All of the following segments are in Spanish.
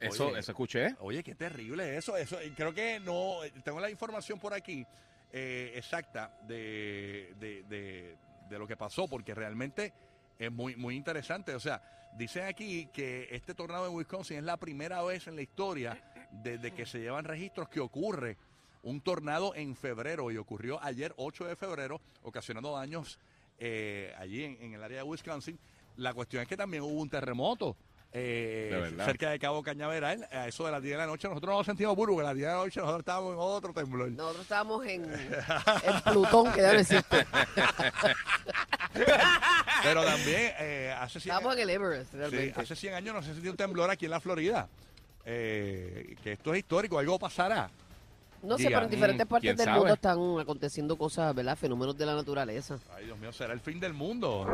Eso, Oye. eso escuché. Oye, qué terrible eso. Eso eh, creo que no. Tengo la información por aquí eh, exacta de, de, de- de lo que pasó, porque realmente es muy, muy interesante. O sea, dicen aquí que este tornado de Wisconsin es la primera vez en la historia desde que se llevan registros que ocurre un tornado en febrero y ocurrió ayer 8 de febrero, ocasionando daños eh, allí en, en el área de Wisconsin. La cuestión es que también hubo un terremoto. Eh, cerca de Cabo Cañaveral, a eso de las 10 de la noche, nosotros no sentimos burro, que a las 10 de la noche nosotros estábamos en otro temblor. Nosotros estábamos en, en Plutón, que ya no existe. Pero también eh, hace 100 Estábamos en el Everest, Sí, realmente. hace 100 años no se sintió un temblor aquí en la Florida. Eh, que esto es histórico, algo pasará. No sé, pero en diferentes mm, partes ¿quién del sabe? mundo están aconteciendo cosas, ¿verdad? Fenómenos de la naturaleza. Ay, Dios mío, será el fin del mundo.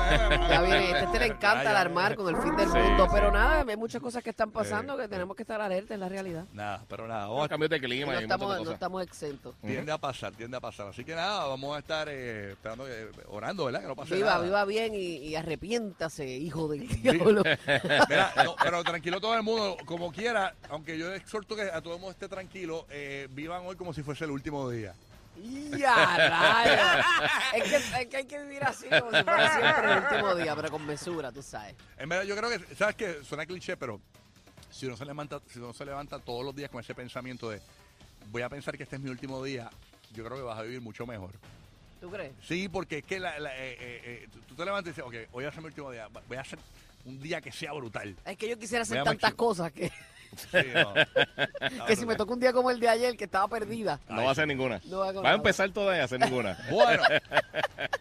Este, este le encanta alarmar con el fin del Sí, mundo, sí. pero nada, hay muchas cosas que están pasando Sí, que tenemos que estar alerta en la realidad. Nada, pero nada, vamos a- cambios de clima no y estamos, no exentos. tiende a pasar, tiende a pasar. Así que nada, vamos a estar eh, esperando, orando, ¿verdad? Que no pase Viva, nada. viva bien y, y arrepiéntase, hijo del diablo. Mira, no, pero tranquilo todo el mundo, como quiera, aunque yo exhorto que a todo el mundo esté tranquilo, eh, vivan hoy como si fuese el último día. ¡Ya! Es que, es que hay que vivir así como si fuera siempre el último día, pero con mesura, tú sabes. En verdad, yo creo que, ¿sabes qué? Suena cliché, pero si uno se levanta, si uno se levanta todos los días con ese pensamiento de voy a pensar que este es mi último día, yo creo que vas a vivir mucho mejor. ¿Tú crees? Sí, porque es que la- la- eh, eh, eh, tú- tú te levantas y dices, ok, hoy va a ser mi último día, voy a hacer un día que sea brutal. Es que yo quisiera hacer tantas cosas que, no. que si me toca un día como el de ayer, que estaba perdida. No va a hacer ninguna. No va a Va empezar toda a hacer ninguna. Bueno,